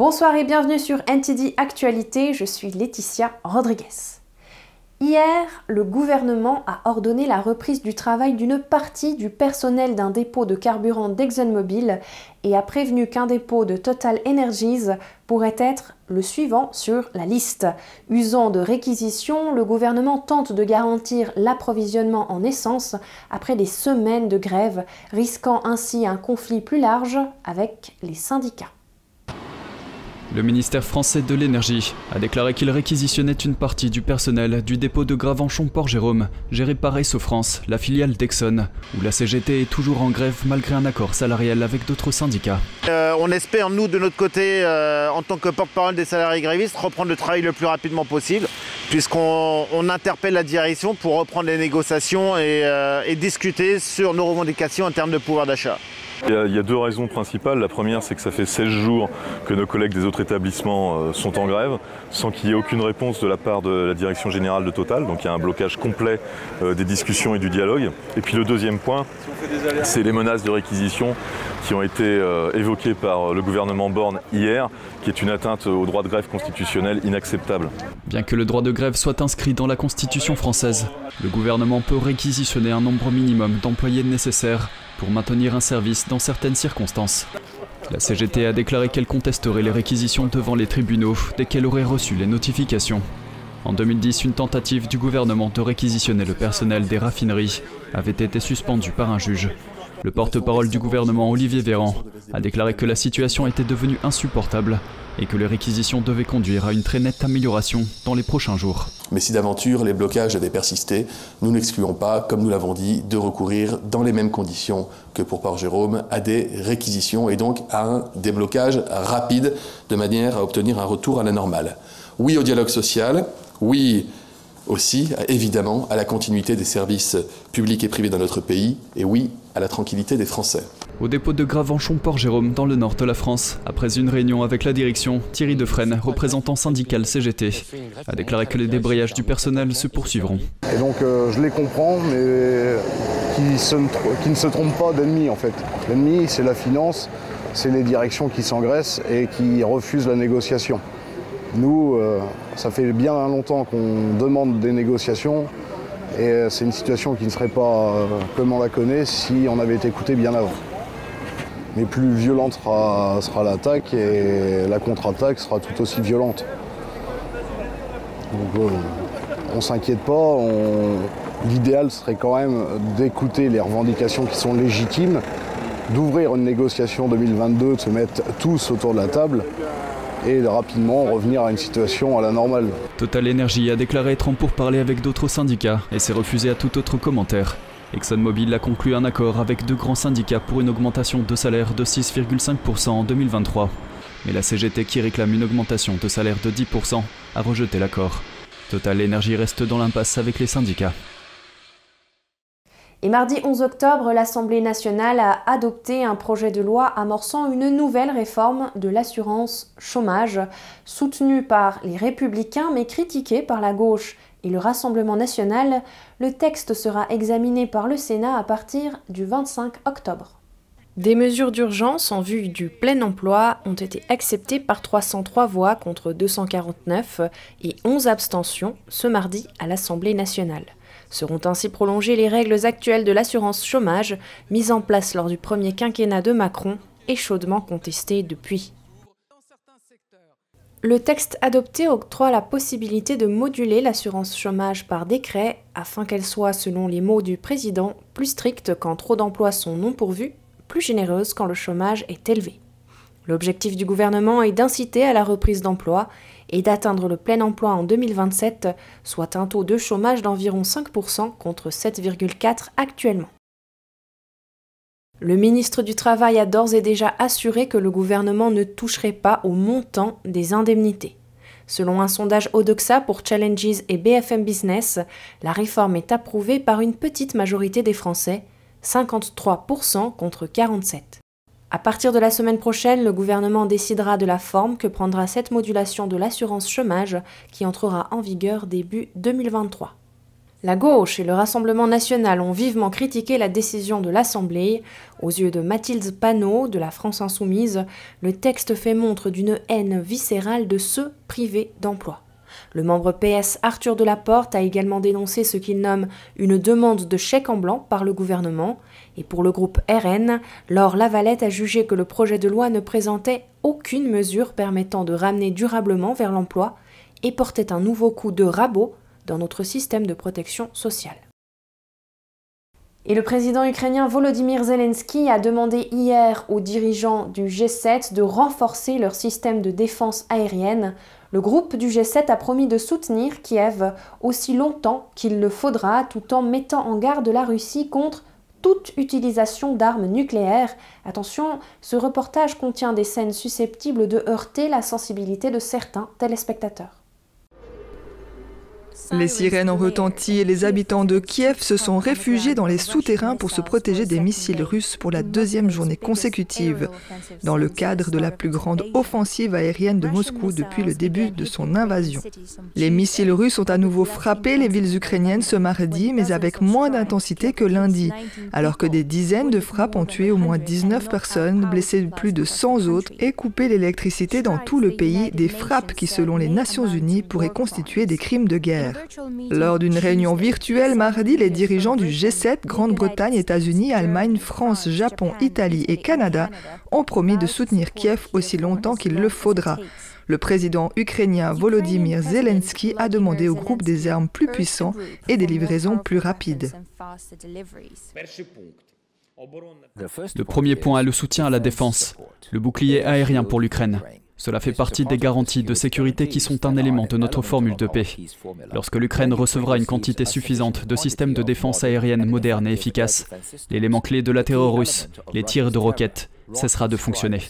Bonsoir et bienvenue sur NTD Actualité, je suis Laetitia Rodriguez. Hier, le gouvernement a ordonné la reprise du travail d'une partie du personnel d'un dépôt de carburant d'ExxonMobil et a prévenu qu'un dépôt de Total Energies pourrait être le suivant sur la liste. Usant de réquisition, le gouvernement tente de garantir l'approvisionnement en essence après des semaines de grève, risquant ainsi un conflit plus large avec les syndicats. Le ministère français de l'énergie a déclaré qu'il réquisitionnait une partie du personnel du dépôt de Gravenchon-Port-Jérôme, géré par France, la filiale d'Exxon, où la CGT est toujours en grève malgré un accord salarial avec d'autres syndicats. Euh, on espère, nous, de notre côté, euh, en tant que porte-parole des salariés grévistes, reprendre le travail le plus rapidement possible, puisqu'on interpelle la direction pour reprendre les négociations euh, et discuter sur nos revendications en termes de pouvoir d'achat. Il y, a, deux raisons principales. La première, c'est que ça fait 16 jours que nos collègues des autres établissements euh, sont en grève, sans qu'il y ait aucune réponse de la part de la direction générale de Total. Donc il y a un blocage complet euh, des discussions et du dialogue. Et puis le deuxième point, c'est les menaces de réquisition qui ont été euh, évoquées par le gouvernement Borne hier, qui est une atteinte au droit de grève constitutionnel inacceptable. Bien que le droit de grève soit inscrit dans la Constitution française, le gouvernement peut réquisitionner un nombre minimum d'employés nécessaires pour maintenir un service dans certaines circonstances. La CGT a déclaré qu'elle contesterait les réquisitions devant les tribunaux dès qu'elle aurait reçu les notifications. En 2010, une tentative du gouvernement de réquisitionner le personnel des raffineries avait été suspendue par un juge. Le porte-parole du gouvernement, Olivier Véran, a déclaré que la situation était devenue insupportable et que les réquisitions devaient conduire à une très nette amélioration dans les prochains jours. Mais si d'aventure les blocages avaient persisté, nous n'excluons pas, comme nous l'avons dit, de recourir dans les mêmes conditions que pour Port-Jérôme à des réquisitions et donc à un déblocage rapide de manière à obtenir un retour à la normale. Oui au dialogue social, oui aussi, évidemment, à la continuité des services publics et privés dans notre pays, et oui, à la tranquillité des Français. Au dépôt de Gravenchon-Port-Jérôme, dans le nord de la France, après une réunion avec la direction, Thierry Defresne, représentant syndical CGT, a déclaré que les débrayages du personnel se poursuivront. Et donc euh, je les comprends, mais qui, ne se trompent pas d'ennemi en fait. L'ennemi, c'est la finance, c'est les directions qui s'engraissent et qui refusent la négociation. Nous, euh, ça fait bien longtemps qu'on demande des négociations et euh, c'est une situation qui ne serait pas euh, comme on la connaît si on avait été écouté bien avant. Mais plus violente sera, l'attaque et la contre-attaque sera tout aussi violente. Donc on ne s'inquiète pas. L'idéal serait quand même d'écouter les revendications qui sont légitimes, d'ouvrir une négociation 2022, de se mettre tous autour de la table et de rapidement revenir à une situation à la normale. Total Energy a déclaré être en pourparlers avec d'autres syndicats et s'est refusé à tout autre commentaire. ExxonMobil a conclu un accord avec deux grands syndicats pour une augmentation de salaire de 6,5% en 2023. Mais la CGT qui réclame une augmentation de salaire de 10% a rejeté l'accord. Total Energy reste dans l'impasse avec les syndicats. Et mardi 11 octobre, l'Assemblée nationale a adopté un projet de loi amorçant une nouvelle réforme de l'assurance chômage, soutenue par les républicains mais critiquée par la gauche et le Rassemblement national. Le texte sera examiné par le Sénat à partir du 25 octobre. Des mesures d'urgence en vue du plein emploi ont été acceptées par 303 voix contre 249 et 11 abstentions ce mardi à l'Assemblée nationale. Seront ainsi prolongées les règles actuelles de l'assurance chômage, mises en place lors du premier quinquennat de Macron et chaudement contestées depuis. Le texte adopté octroie la possibilité de moduler l'assurance chômage par décret afin qu'elle soit, selon les mots du président, plus stricte quand trop d'emplois sont non pourvus, plus généreuse quand le chômage est élevé. L'objectif du gouvernement est d'inciter à la reprise d'emploi et d'atteindre le plein emploi en 2027, soit un taux de chômage d'environ 5% contre 7,4% actuellement. Le ministre du Travail a d'ores et déjà assuré que le gouvernement ne toucherait pas au montant des indemnités. Selon un sondage Odoxa pour Challenges et BFM Business, la réforme est approuvée par une petite majorité des Français, 53% contre 47%. À partir de la semaine prochaine, le gouvernement décidera de la forme que prendra cette modulation de l'assurance chômage qui entrera en vigueur début 2023. La gauche et le Rassemblement national ont vivement critiqué la décision de l'Assemblée. Aux yeux de Mathilde Panot, de la France Insoumise, le texte fait montre d'une haine viscérale de ceux privés d'emploi. Le membre PS Arthur Delaporte a également dénoncé ce qu'il nomme une demande de chèque en blanc par le gouvernement. Et pour le groupe RN, Laure Lavalette a jugé que le projet de loi ne présentait aucune mesure permettant de ramener durablement vers l'emploi et portait un nouveau coup de rabot dans notre système de protection sociale. Et le président ukrainien Volodymyr Zelensky a demandé hier aux dirigeants du G7 de renforcer leur système de défense aérienne. Le groupe du G7 a promis de soutenir Kiev aussi longtemps qu'il le faudra, tout en mettant en garde la Russie contre toute utilisation d'armes nucléaires. Attention, ce reportage contient des scènes susceptibles de heurter la sensibilité de certains téléspectateurs. Les sirènes ont retenti et les habitants de Kiev se sont réfugiés dans les souterrains pour se protéger des missiles russes pour la deuxième journée consécutive, dans le cadre de la plus grande offensive aérienne de Moscou depuis le début de son invasion. Les missiles russes ont à nouveau frappé les villes ukrainiennes ce mardi, mais avec moins d'intensité que lundi, alors que des dizaines de frappes ont tué au moins 19 personnes, blessé plus de 100 autres et coupé l'électricité dans tout le pays, des frappes qui, selon les Nations Unies, pourraient constituer des crimes de guerre. Lors d'une réunion virtuelle mardi, les dirigeants du G7, Grande-Bretagne, États-Unis, Allemagne, France, Japon, Italie et Canada ont promis de soutenir Kiev aussi longtemps qu'il le faudra. Le président ukrainien Volodymyr Zelensky a demandé au groupe des armes plus puissants et des livraisons plus rapides. Le premier point est le soutien à la défense, le bouclier aérien pour l'Ukraine. Cela fait partie des garanties de sécurité qui sont un élément de notre formule de paix. Lorsque l'Ukraine recevra une quantité suffisante de systèmes de défense aérienne modernes et efficaces, l'élément clé de la terreur russe, les tirs de roquettes, cessera de fonctionner.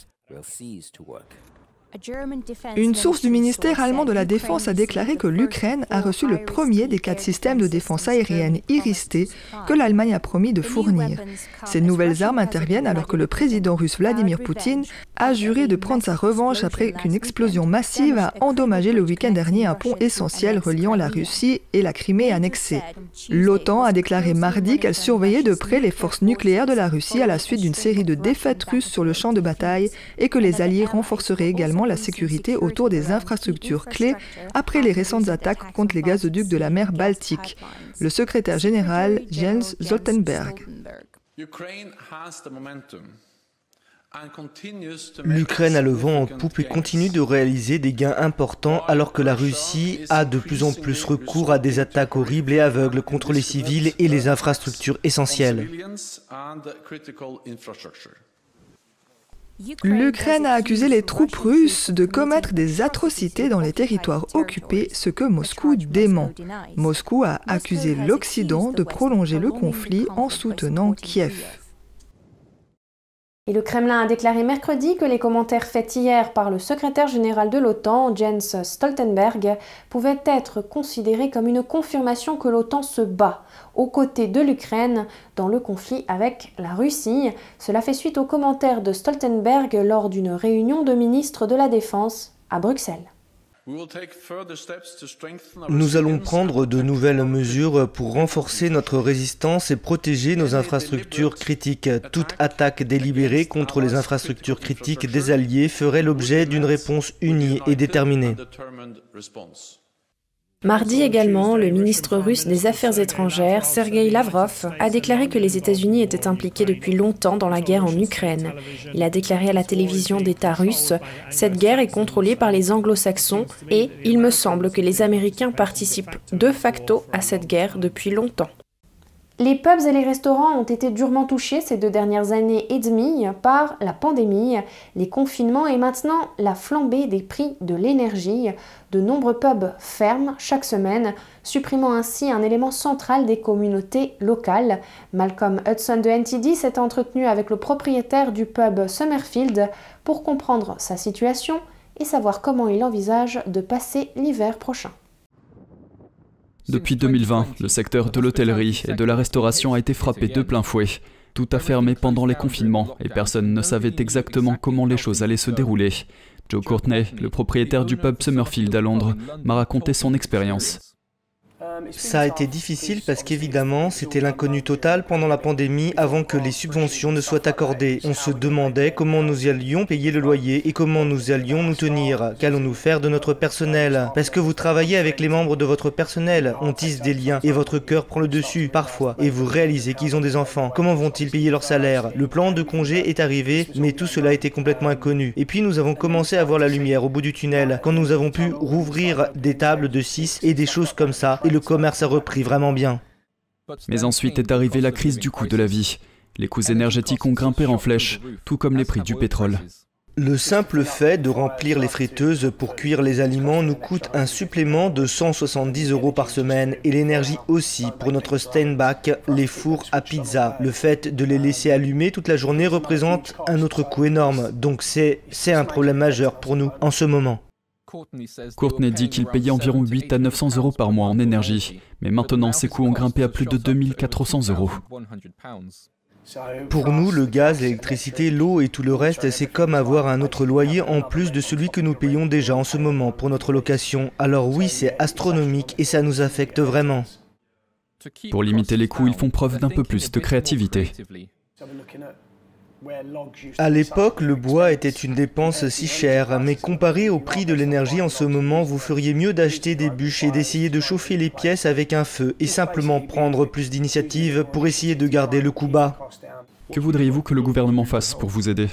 Une source du ministère allemand de la Défense a déclaré que l'Ukraine a reçu le premier des quatre systèmes de défense aérienne Iris-T que l'Allemagne a promis de fournir. Ces nouvelles armes interviennent alors que le président russe Vladimir Poutine a juré de prendre sa revanche après qu'une explosion massive a endommagé le week-end dernier un pont essentiel reliant la Russie et la Crimée annexée. L'OTAN a déclaré mardi qu'elle surveillait de près les forces nucléaires de la Russie à la suite d'une série de défaites russes sur le champ de bataille et que les Alliés renforceraient également la sécurité autour des infrastructures clés après les récentes attaques contre les gazoducs de la mer Baltique. Le secrétaire général Jens Stoltenberg. L'Ukraine a le vent en poupe et continue de réaliser des gains importants alors que la Russie a de plus en plus recours à des attaques horribles et aveugles contre les civils et les infrastructures essentielles. L'Ukraine a accusé les troupes russes de commettre des atrocités dans les territoires occupés, ce que Moscou dément. Moscou a accusé l'Occident de prolonger le conflit en soutenant Kiev. Et le Kremlin a déclaré mercredi que les commentaires faits hier par le secrétaire général de l'OTAN, Jens Stoltenberg, pouvaient être considérés comme une confirmation que l'OTAN se bat aux côtés de l'Ukraine dans le conflit avec la Russie. Cela fait suite aux commentaires de Stoltenberg lors d'une réunion de ministres de la Défense à Bruxelles. Nous allons prendre de nouvelles mesures pour renforcer notre résistance et protéger nos infrastructures critiques. Toute attaque délibérée contre les infrastructures critiques des Alliés ferait l'objet d'une réponse unie et déterminée. Mardi également, le ministre russe des Affaires étrangères, Sergei Lavrov, a déclaré que les États-Unis étaient impliqués depuis longtemps dans la guerre en Ukraine. Il a déclaré à la télévision d'État russe Cette guerre est contrôlée par les anglo-saxons et il me semble que les Américains participent de facto à cette guerre depuis longtemps. Les pubs et les restaurants ont été durement touchés ces deux dernières années et demie par la pandémie, les confinements et maintenant la flambée des prix de l'énergie. De nombreux pubs ferment chaque semaine, supprimant ainsi un élément central des communautés locales. Malcolm Hudson de NTD s'est entretenu avec le propriétaire du pub Summerfield pour comprendre sa situation et savoir comment il envisage de passer l'hiver prochain. Depuis 2020, le secteur de l'hôtellerie et de la restauration a été frappé de plein fouet. Tout a fermé pendant les confinements et personne ne savait exactement comment les choses allaient se dérouler. Joe Courtney, le propriétaire du pub Summerfield à Londres, m'a raconté son expérience. Ça a été difficile parce qu'évidemment, c'était l'inconnu total pendant la pandémie avant que les subventions ne soient accordées. On se demandait comment nous allions payer le loyer et comment nous allions nous tenir. Qu'allons-nous faire de notre personnel? Parce que vous travaillez avec les membres de votre personnel, on tisse des liens et votre cœur prend le dessus parfois et vous réalisez qu'ils ont des enfants. Comment vont-ils payer leur salaire? Le plan de congé est arrivé, mais tout cela était complètement inconnu. Et puis nous avons commencé à voir la lumière au bout du tunnel quand nous avons pu rouvrir des tables de 6 et des choses comme ça et le commerce a repris vraiment bien. Mais ensuite est arrivée la crise du coût de la vie. Les coûts énergétiques ont grimpé en flèche, tout comme les prix du pétrole. Le simple fait de remplir les friteuses pour cuire les aliments nous coûte un supplément de 170 euros par semaine et l'énergie aussi pour notre Steinbach, les fours à pizza. Le fait de les laisser allumer toute la journée représente un autre coût énorme, donc c'est un problème majeur pour nous en ce moment. Courtney dit qu'il payait environ 8 à 900 euros par mois en énergie, mais maintenant ses coûts ont grimpé à plus de 2400 euros. Pour nous, le gaz, l'électricité, l'eau et tout le reste, c'est comme avoir un autre loyer en plus de celui que nous payons déjà en ce moment pour notre location. Alors oui, c'est astronomique et ça nous affecte vraiment. Pour limiter les coûts, ils font preuve d'un peu plus de créativité. À l'époque, le bois était une dépense si chère, mais comparé au prix de l'énergie en ce moment, vous feriez mieux d'acheter des bûches et d'essayer de chauffer les pièces avec un feu et simplement prendre plus d'initiatives pour essayer de garder le coût bas. Que voudriez-vous que le gouvernement fasse pour vous aider?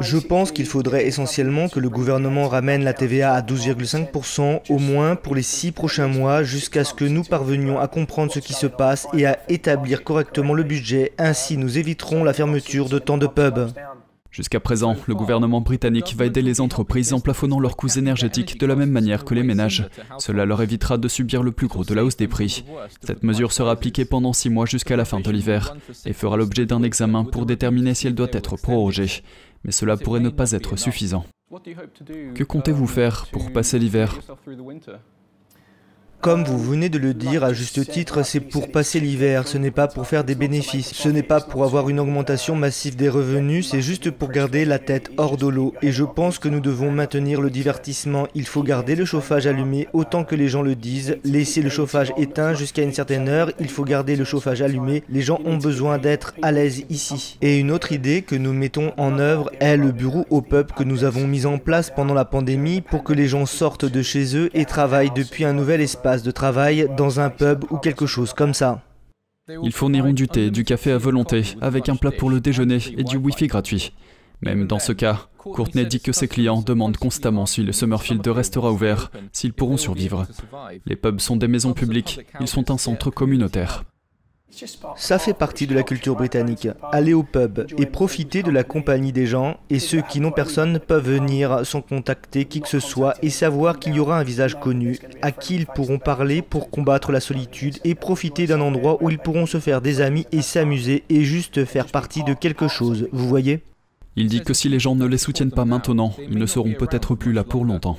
Je pense qu'il faudrait essentiellement que le gouvernement ramène la TVA à 12,5% au moins pour les six prochains mois jusqu'à ce que nous parvenions à comprendre ce qui se passe et à établir correctement le budget. Ainsi, nous éviterons la fermeture de tant de pubs. Jusqu'à présent, le gouvernement britannique va aider les entreprises en plafonnant leurs coûts énergétiques de la même manière que les ménages. Cela leur évitera de subir le plus gros de la hausse des prix. Cette mesure sera appliquée pendant six mois jusqu'à la fin de l'hiver et fera l'objet d'un examen pour déterminer si elle doit être prorogée. Mais cela pourrait ne pas être suffisant. Que comptez-vous faire pour passer l'hiver? Comme vous venez de le dire à juste titre, c'est pour passer l'hiver, ce n'est pas pour faire des bénéfices, ce n'est pas pour avoir une augmentation massive des revenus, c'est juste pour garder la tête hors de l'eau. Et je pense que nous devons maintenir le divertissement, il faut garder le chauffage allumé autant que les gens le disent, laisser le chauffage éteint jusqu'à une certaine heure, il faut garder le chauffage allumé, les gens ont besoin d'être à l'aise ici. Et une autre idée que nous mettons en œuvre est le bureau au peuple que nous avons mis en place pendant la pandémie pour que les gens sortent de chez eux et travaillent depuis un nouvel espace de travail dans un pub ou quelque chose comme ça. Ils fourniront du thé, du café à volonté, avec un plat pour le déjeuner et du Wi-Fi gratuit. Même dans ce cas, Courtney dit que ses clients demandent constamment si le Summerfield restera ouvert, s'ils pourront survivre. Les pubs sont des maisons publiques, ils sont un centre communautaire. Ça fait partie de la culture britannique. Aller au pub et profiter de la compagnie des gens et ceux qui n'ont personne peuvent venir sans contacter qui que ce soit et savoir qu'il y aura un visage connu à qui ils pourront parler pour combattre la solitude et profiter d'un endroit où ils pourront se faire des amis et s'amuser et juste faire partie de quelque chose, vous voyez? Il dit que si les gens ne les soutiennent pas maintenant, ils ne seront peut-être plus là pour longtemps.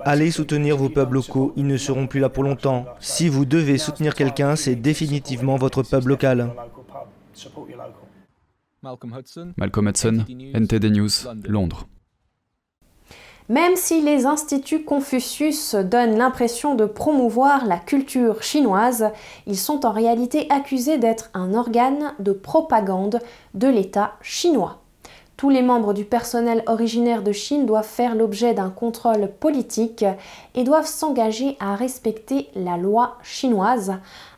Allez soutenir vos pubs locaux, ils ne seront plus là pour longtemps. Si vous devez soutenir quelqu'un, c'est définitivement votre pub local. Malcolm Hudson, NTD News, Londres. Même si les instituts Confucius donnent l'impression de promouvoir la culture chinoise, ils sont en réalité accusés d'être un organe de propagande de l'État chinois. Tous les membres du personnel originaire de Chine doivent faire l'objet d'un contrôle politique et doivent s'engager à respecter la loi chinoise.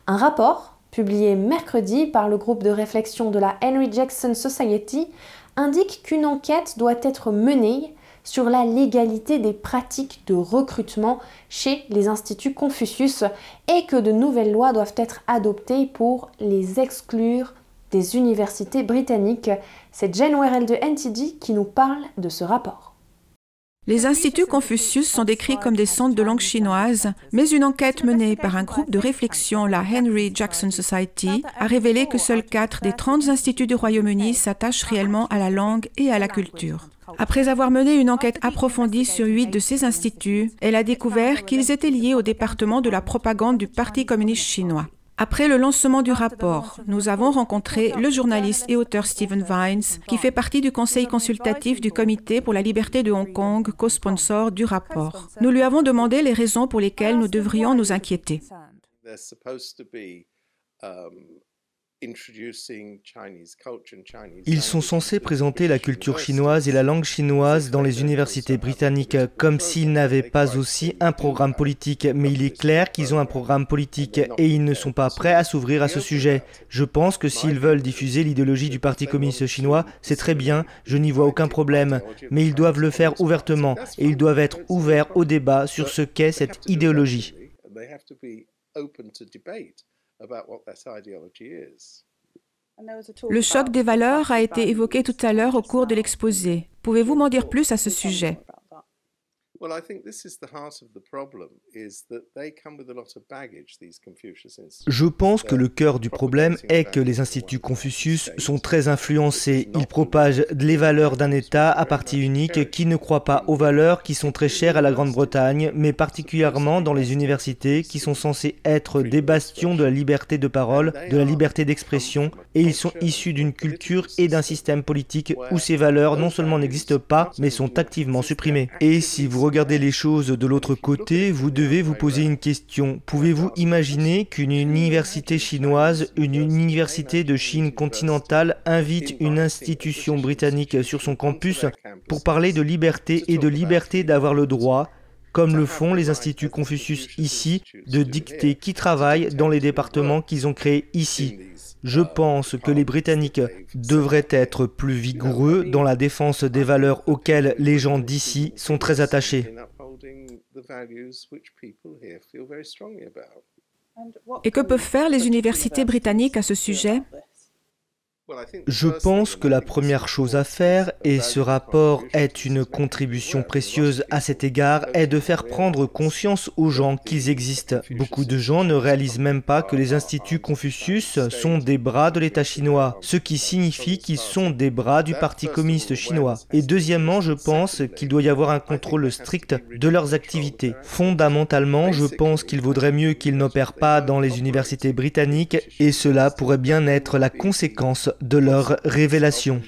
Un rapport, publié mercredi par le groupe de réflexion de la Henry Jackson Society, indique qu'une enquête doit être menée sur la légalité des pratiques de recrutement chez les instituts Confucius et que de nouvelles lois doivent être adoptées pour les exclure des universités britanniques. C'est Jen Werrell de NTD qui nous parle de ce rapport. Les instituts Confucius sont décrits comme des centres de langue chinoise, mais une enquête menée par un groupe de réflexion, la Henry Jackson Society, a révélé que seuls 4 des 30 instituts du Royaume-Uni s'attachent réellement à la langue et à la culture. Après avoir mené une enquête approfondie sur 8 de ces instituts, elle a découvert qu'ils étaient liés au département de la propagande du Parti communiste chinois. Après le lancement du rapport, nous avons rencontré le journaliste et auteur Stephen Vines, qui fait partie du conseil consultatif du Comité pour la liberté de Hong Kong, co-sponsor du rapport. Nous lui avons demandé les raisons pour lesquelles nous devrions nous inquiéter. Ils sont censés présenter la culture chinoise et la langue chinoise dans les universités britanniques comme s'ils n'avaient pas aussi un programme politique. Mais il est clair qu'ils ont un programme politique et ils ne sont pas prêts à s'ouvrir à ce sujet. Je pense que s'ils veulent diffuser l'idéologie du Parti communiste chinois, c'est très bien, je n'y vois aucun problème. Mais ils doivent le faire ouvertement et ils doivent être ouverts au débat sur ce qu'est cette idéologie. Le choc des valeurs a été évoqué tout à l'heure au cours de l'exposé. Pouvez-vous m'en dire plus à ce sujet? Je pense que le cœur du problème est que les instituts Confucius sont très influencés. Ils propagent les valeurs d'un État à partie unique. qui ne croit pas aux valeurs qui sont très chères à la Grande-Bretagne, mais particulièrement dans les universités qui sont censées être des bastions de la liberté de parole, de la liberté d'expression, et ils sont issus d'une culture et d'un système politique où ces valeurs non seulement n'existent pas, mais sont activement supprimées. Et si vous regardez les choses de l'autre côté, vous devez vous poser une question. Pouvez-vous imaginer qu'une université chinoise, une université de Chine continentale invite une institution britannique sur son campus pour parler de liberté et de liberté d'avoir le droit comme le font les instituts Confucius ici, de dicter qui travaille dans les départements qu'ils ont créés ici? Je pense que les Britanniques devraient être plus vigoureux dans la défense des valeurs auxquelles les gens d'ici sont très attachés. Et que peuvent faire les universités britanniques à ce sujet? Je pense que la première chose à faire, et ce rapport est une contribution précieuse à cet égard, est de faire prendre conscience aux gens qu'ils existent. Beaucoup de gens ne réalisent même pas que les instituts Confucius sont des bras de l'État chinois, ce qui signifie qu'ils sont des bras du Parti communiste chinois. Et deuxièmement, je pense qu'il doit y avoir un contrôle strict de leurs activités. Fondamentalement, je pense qu'il vaudrait mieux qu'ils n'opèrent pas dans les universités britanniques, et cela pourrait bien être la conséquence de leur révélation.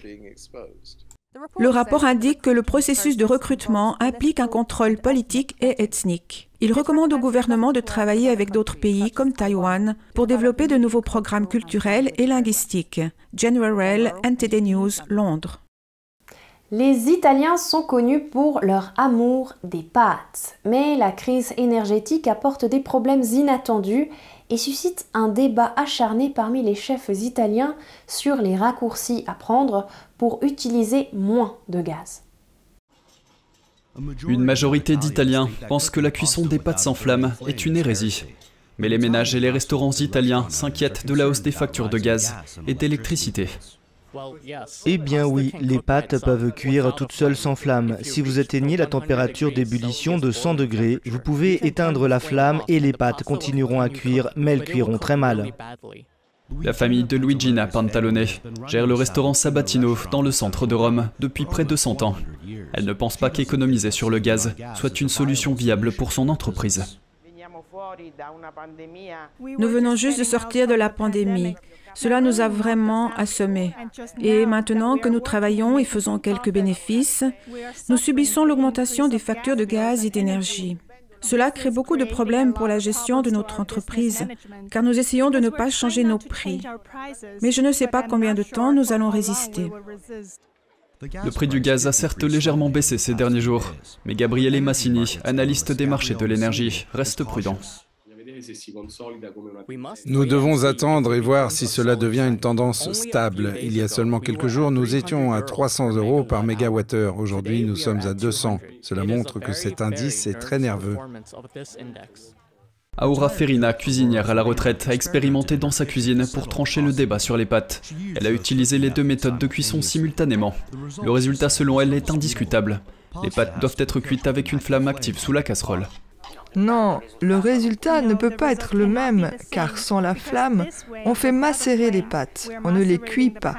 Le rapport indique que le processus de recrutement implique un contrôle politique et ethnique. Il recommande au gouvernement de travailler avec d'autres pays comme Taïwan pour développer de nouveaux programmes culturels et linguistiques. General News, Londres. Les Italiens sont connus pour leur amour des pâtes, mais la crise énergétique apporte des problèmes inattendus et suscite un débat acharné parmi les chefs italiens sur les raccourcis à prendre pour utiliser moins de gaz. Une majorité d'Italiens pensent que la cuisson des pâtes sans flamme est une hérésie. Mais les ménages et les restaurants italiens s'inquiètent de la hausse des factures de gaz et d'électricité. Eh bien oui, les pâtes peuvent cuire toutes seules sans flamme. Si vous atteignez la température d'ébullition de 100 degrés, vous pouvez éteindre la flamme et les pâtes continueront à cuire, mais elles cuiront très mal. La famille de Luigina Pantalone gère le restaurant Sabatino dans le centre de Rome depuis près de 100 ans. Elle ne pense pas qu'économiser sur le gaz soit une solution viable pour son entreprise. Nous venons juste de sortir de la pandémie. Cela nous a vraiment assommés. Et maintenant que nous travaillons et faisons quelques bénéfices, nous subissons l'augmentation des factures de gaz et d'énergie. Cela crée beaucoup de problèmes pour la gestion de notre entreprise, car nous essayons de ne pas changer nos prix. Mais je ne sais pas combien de temps nous allons résister. Le prix du gaz a certes légèrement baissé ces derniers jours, mais Gabriele Massini, analyste des marchés de l'énergie, reste prudent. Nous devons attendre et voir si cela devient une tendance stable. Il y a seulement quelques jours, nous étions à 300 euros par mégawattheure. Aujourd'hui, nous sommes à 200. Cela montre que cet indice est très nerveux. Aura Ferina, cuisinière à la retraite, a expérimenté dans sa cuisine pour trancher le débat sur les pâtes. Elle a utilisé les deux méthodes de cuisson simultanément. Le résultat, selon elle, est indiscutable. Les pâtes doivent être cuites avec une flamme active sous la casserole. Non, le résultat ne peut pas être le même, car sans la flamme, on fait macérer les pâtes, on ne les cuit pas.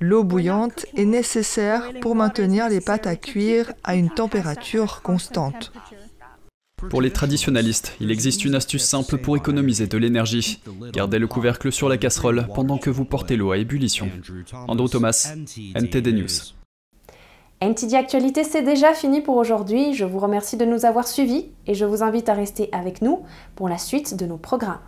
L'eau bouillante est nécessaire pour maintenir les pâtes à cuire à une température constante. Pour les traditionalistes, il existe une astuce simple pour économiser de l'énergie. Gardez le couvercle sur la casserole pendant que vous portez l'eau à ébullition. Andrew Thomas, NTD News. NTD Actualité, c'est déjà fini pour aujourd'hui. Je vous remercie de nous avoir suivis et je vous invite à rester avec nous pour la suite de nos programmes.